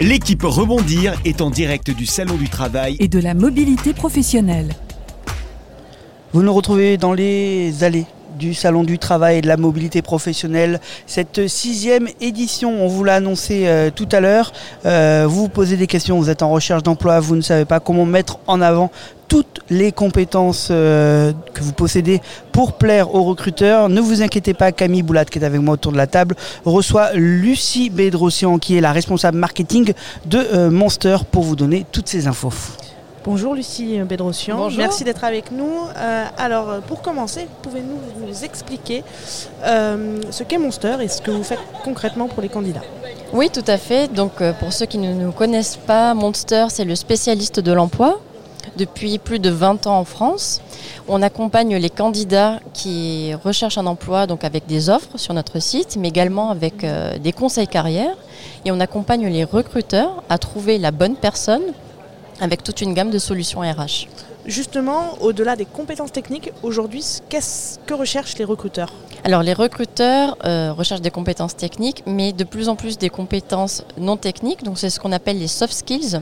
L'équipe Rebondir est en direct du Salon du Travail. et de la mobilité professionnelle. Vous nous retrouvez dans les allées du Salon du Travail et de la Mobilité Professionnelle. Cette sixième édition, on vous l'a annoncé euh, tout à l'heure. Euh, vous vous posez des questions, vous êtes en recherche d'emploi, vous ne savez pas comment mettre en avant toutes les compétences euh, que vous possédez pour plaire aux recruteurs. Ne vous inquiétez pas, Camille Boulat, qui est avec moi autour de la table, reçoit Lucie Bédrossian, qui est la responsable marketing de Monster, pour vous donner toutes ces infos. Bonjour Lucie Bédrossian, Bonjour. merci d'être avec nous. Euh, alors pour commencer, pouvez-vous nous expliquer euh, ce qu'est Monster et ce que vous faites concrètement pour les candidats? Oui, tout à fait. Donc, euh, pour ceux qui ne nous connaissent pas, Monster, c'est le spécialiste de l'emploi depuis plus de 20 ans en France. On accompagne les candidats qui recherchent un emploi donc avec des offres sur notre site, mais également avec des conseils carrière. Et on accompagne les recruteurs à trouver la bonne personne avec toute une gamme de solutions RH. Justement, au-delà des compétences techniques, aujourd'hui, qu'est-ce que recherchent les recruteurs? Alors les recruteurs euh, recherchent des compétences techniques, mais de plus en plus des compétences non techniques. Donc c'est ce qu'on appelle les soft skills.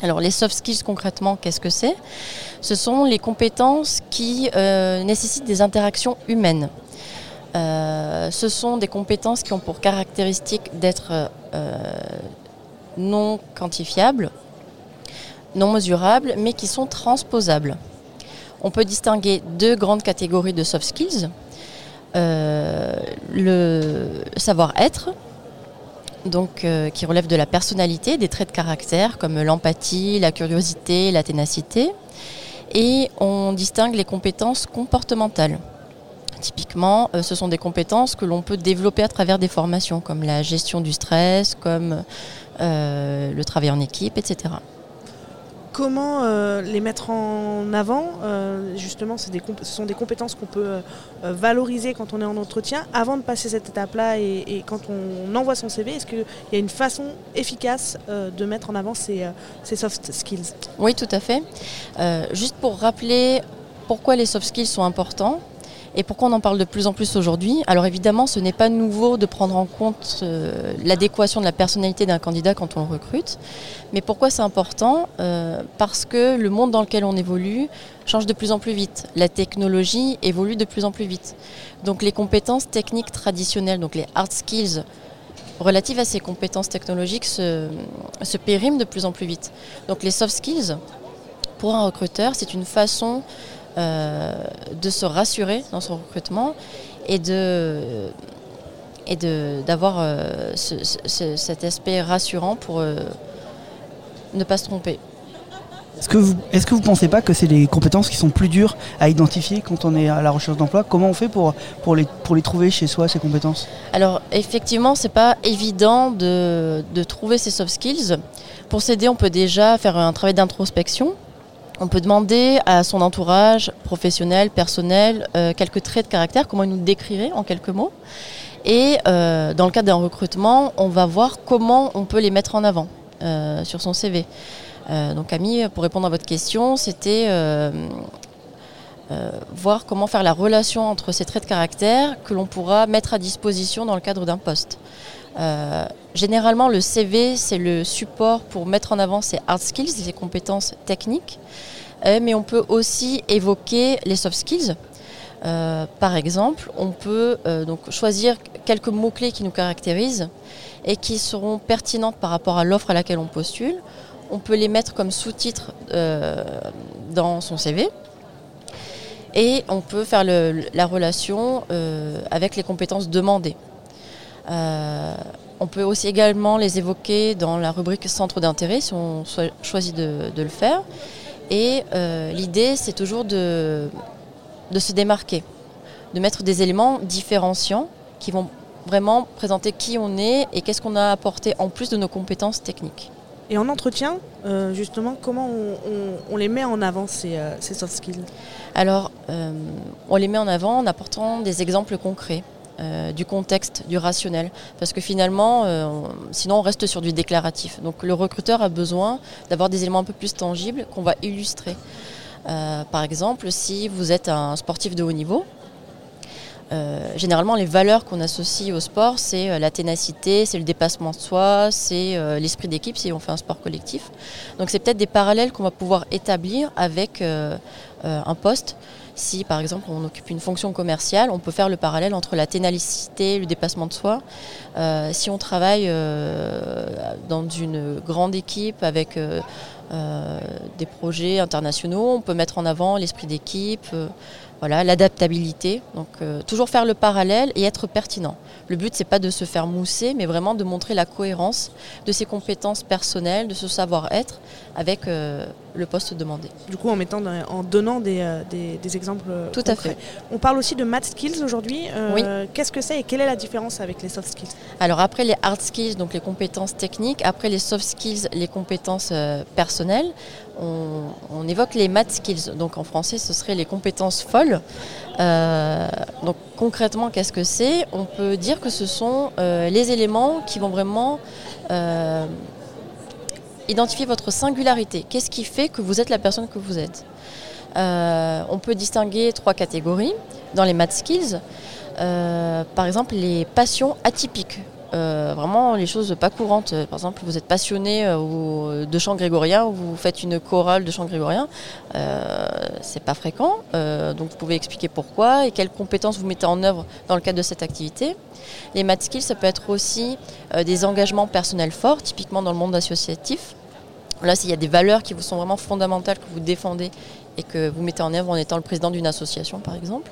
Alors les soft skills concrètement, qu'est-ce que c'est? Ce sont les compétences qui euh, nécessitent des interactions humaines. Euh, ce sont des compétences qui ont pour caractéristique d'être non quantifiables, non mesurables, mais qui sont transposables. On peut distinguer deux grandes catégories de soft skills. Euh, le savoir-être, donc euh, qui relève de la personnalité, des traits de caractère comme l'empathie, la curiosité, la ténacité. Et on distingue les compétences comportementales. Typiquement, euh, ce sont des compétences que l'on peut développer à travers des formations, comme la gestion du stress, comme le travail en équipe, etc. Comment euh, les mettre en avant Euh, Justement, ce sont des compétences qu'on peut euh, valoriser quand on est en entretien. Avant de passer cette étape-là et, quand on envoie son CV, est-ce qu'il y a une façon efficace de mettre en avant ces, soft skills? Oui, tout à fait. Juste pour rappeler pourquoi les soft skills sont importants et pourquoi on en parle de plus en plus aujourd'hui? Alors évidemment, ce n'est pas nouveau de prendre en compte euh, l'adéquation de la personnalité d'un candidat quand on le recrute. Mais pourquoi c'est important? Euh, Parce que le monde dans lequel on évolue change de plus en plus vite. La technologie évolue de plus en plus vite. Donc les compétences techniques traditionnelles, donc les hard skills relatives à ces compétences technologiques se, se périment de plus en plus vite. Donc les soft skills, pour un recruteur, c'est une façon de se rassurer dans son recrutement et de et de- d'avoir euh, ce- ce- cet aspect rassurant pour euh, ne pas se tromper. Est-ce que vous est-ce que vous pensez pas que c'est des compétences qui sont plus dures à identifier quand on est à la recherche d'emploi? Comment on fait pour, pour, les, pour les trouver chez soi, ces compétences? Alors effectivement, c'est pas évident de, de trouver ces soft skills. Pour s'aider, on peut déjà faire un travail d'introspection. On peut demander à son entourage professionnel, personnel, euh, quelques traits de caractère, comment il nous décrirait en quelques mots. Et euh, dans le cadre d'un recrutement, on va voir comment on peut les mettre en avant euh, sur son CV. Donc Camille, pour répondre à votre question, c'était voir comment faire la relation entre ces traits de caractère que l'on pourra mettre à disposition dans le cadre d'un poste. Euh, généralement, le CV, c'est le support pour mettre en avant ses hard skills, ses compétences techniques, Euh, mais on peut aussi évoquer les soft skills. Euh, par exemple, on peut donc choisir quelques mots-clés qui nous caractérisent et qui seront pertinentes par rapport à l'offre à laquelle on postule. On peut les mettre comme sous-titres dans son CV. Et on peut faire la relation avec les compétences demandées. Euh, on peut aussi également les évoquer dans la rubrique centre d'intérêt si on choisit de, de le faire. Et euh, l'idée, c'est toujours de, de se démarquer, de mettre des éléments différenciants qui vont vraiment présenter qui on est et qu'est-ce qu'on a apporté en plus de nos compétences techniques. Et en entretien, euh, justement, comment on, on- on les met en avant, ces, euh, ces soft skills? Alors, euh, on les met en avant en apportant des exemples concrets. Euh, du contexte, du rationnel. Parce que finalement, euh, on- sinon on reste sur du déclaratif. Donc le recruteur a besoin d'avoir des éléments un peu plus tangibles qu'on va illustrer. Euh, par exemple, si vous êtes un sportif de haut niveau, euh, généralement, les valeurs qu'on associe au sport, c'est euh, la ténacité, c'est le dépassement de soi, c'est euh, l'esprit d'équipe si on fait un sport collectif. Donc c'est peut-être des parallèles qu'on va pouvoir établir avec un poste. Si par exemple on occupe une fonction commerciale, on peut faire le parallèle entre la ténacité, le dépassement de soi. si on travaille dans une grande équipe avec des projets internationaux, on peut mettre en avant l'esprit d'équipe voilà, l'adaptabilité. Donc euh, toujours faire le parallèle et être pertinent. Le but c'est pas de se faire mousser, mais vraiment de montrer la cohérence de ses compétences personnelles, de ce savoir-être avec euh, le poste demandé. Du coup, en mettant, en donnant des, euh, exemples. Tout à fait. On parle aussi de math skills aujourd'hui. Qu'est-ce que c'est et quelle est la différence avec les soft skills? Alors après les hard skills, donc les compétences techniques, après les soft skills, les compétences personnelles on, évoque les math skills. Donc en français, ce serait les compétences folles. Euh, donc concrètement, qu'est-ce que c'est? On peut dire que ce sont euh, les éléments qui vont vraiment euh, identifier votre singularité. Qu'est-ce qui fait que vous êtes la personne que vous êtes On peut distinguer trois catégories dans les math skills. par exemple, les passions atypiques. Euh, vraiment les choses pas courantes. Par exemple, vous êtes passionné euh, de chant grégorien ou vous faites une chorale de chant grégorien, euh, c'est pas fréquent. donc vous pouvez expliquer pourquoi et quelles compétences vous mettez en œuvre dans le cadre de cette activité. Les math skills, ça peut être aussi des engagements personnels forts, typiquement dans le monde associatif. Là, s'il y a des valeurs qui vous sont vraiment fondamentales, que vous défendez et que vous mettez en œuvre en étant le président d'une association, par exemple.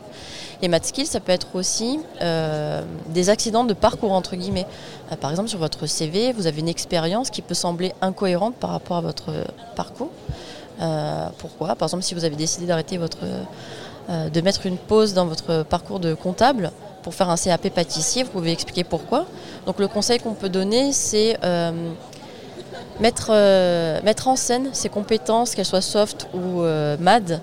Les math skills, ça peut être aussi euh, des accidents de parcours, entre guillemets. Euh, par exemple, sur votre CV, vous avez une expérience qui peut sembler incohérente par rapport à votre parcours. Euh, pourquoi? Par exemple, si vous avez décidé d'arrêter votre, de mettre une pause dans votre parcours de comptable pour faire un CAP pâtissier, vous pouvez expliquer pourquoi. Donc le conseil qu'on peut donner, c'est mettre, mettre en scène ses compétences, qu'elles soient soft ou MAD,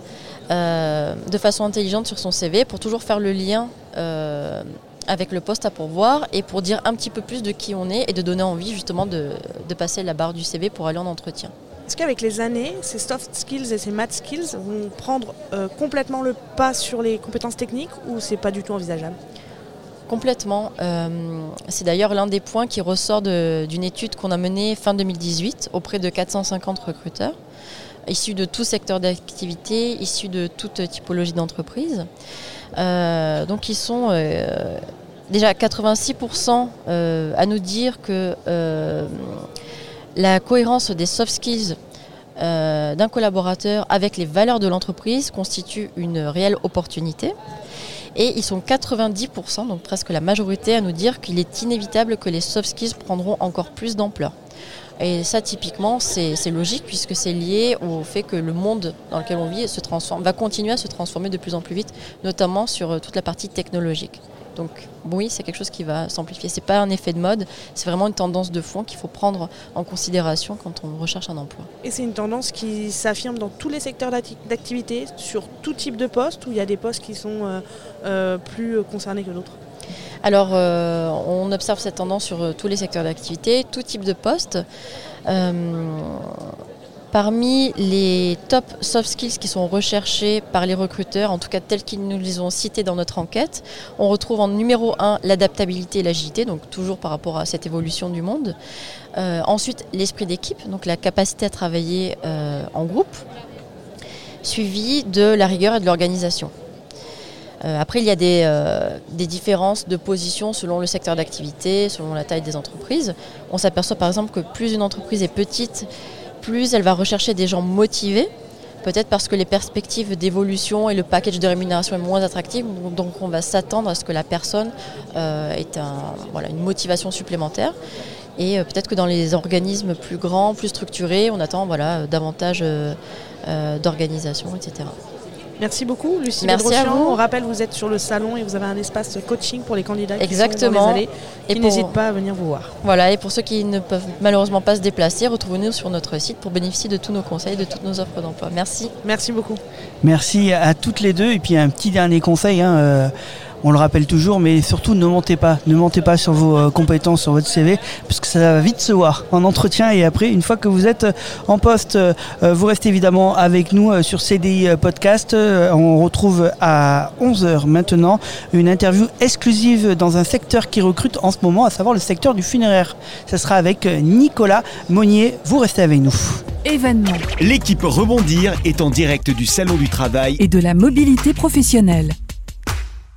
euh, de façon intelligente sur son CV pour toujours faire le lien euh, avec le poste à pourvoir et pour dire un petit peu plus de qui on est et de donner envie justement de, passer la barre du CV pour aller en entretien. Est-ce qu'avec les années, ces soft skills et ces math skills vont prendre euh, complètement le pas sur les compétences techniques ou c'est pas du tout envisageable? Complètement. c'est d'ailleurs l'un des points qui ressort d'une étude qu'on a menée fin 2018 auprès de 450 recruteurs issus de tout secteur d'activité, issus de toute typologie d'entreprise. Euh, donc ils sont euh, déjà 86% euh, à nous dire que la cohérence des soft skills d'un collaborateur avec les valeurs de l'entreprise constitue une réelle opportunité. Et ils sont 90%, donc presque la majorité, à nous dire qu'il est inévitable que les soft skills prendront encore plus d'ampleur. Et ça, typiquement, c'est logique puisque c'est lié au fait que le monde dans lequel on vit se transforme, va continuer à se transformer de plus en plus vite, notamment sur euh, toute la partie technologique. Donc oui, c'est quelque chose qui va s'amplifier. Ce n'est pas un effet de mode, c'est vraiment une tendance de fond qu'il faut prendre en considération quand on recherche un emploi. Et c'est une tendance qui s'affirme dans tous les secteurs d'activité, sur tout type de poste, où il y a des postes qui sont euh, euh, plus concernés que d'autres? Alors, euh, on observe cette tendance sur tous les secteurs d'activité, tout type de poste. Euh, parmi les top soft skills qui sont recherchés par les recruteurs, en tout cas tels qu'ils nous les ont cités dans notre enquête, on retrouve en numéro 1 l'adaptabilité et l'agilité, donc toujours par rapport à cette évolution du monde. ensuite, l'esprit d'équipe, donc la capacité à travailler en groupe, suivi de la rigueur et de l'organisation. Euh, après, il y a euh, des, différences de position selon le secteur d'activité, selon la taille des entreprises. On s'aperçoit par exemple que plus une entreprise est petite, plus elle va rechercher des gens motivés, peut-être parce que les perspectives d'évolution et le package de rémunération est moins attractif, donc on va s'attendre à ce que la personne euh, ait une motivation supplémentaire. Et peut-être que dans les organismes plus grands, plus structurés, on attend davantage d'organisation, etc. Merci beaucoup, Lucie Merci à vous. On rappelle, vous êtes sur le salon et vous avez un espace coaching pour les candidats Exactement. qui sont dans les allées, et n'hésitent pas à venir vous voir. Voilà, et pour ceux qui ne peuvent malheureusement pas se déplacer, retrouvez-nous sur notre site pour bénéficier de tous nos conseils, de toutes nos offres d'emploi. Merci. Merci beaucoup. Merci à toutes les deux. Et puis un petit dernier conseil. Hein, euh, on le rappelle toujours, mais surtout ne mentez pas, ne mentez pas sur vos euh, compétences, sur votre CV, parce que ça va vite se voir en entretien et après, une fois que vous êtes en poste, euh, vous restez évidemment avec nous euh, sur CDI Podcast. On retrouve à 11h maintenant une interview exclusive dans un secteur qui recrute en ce moment, à savoir le secteur du funéraire. Ce sera avec Nicolas Monnier. Vous restez avec nous. Événement. L'équipe Rebondir est en direct du Salon du Travail et de la mobilité professionnelle.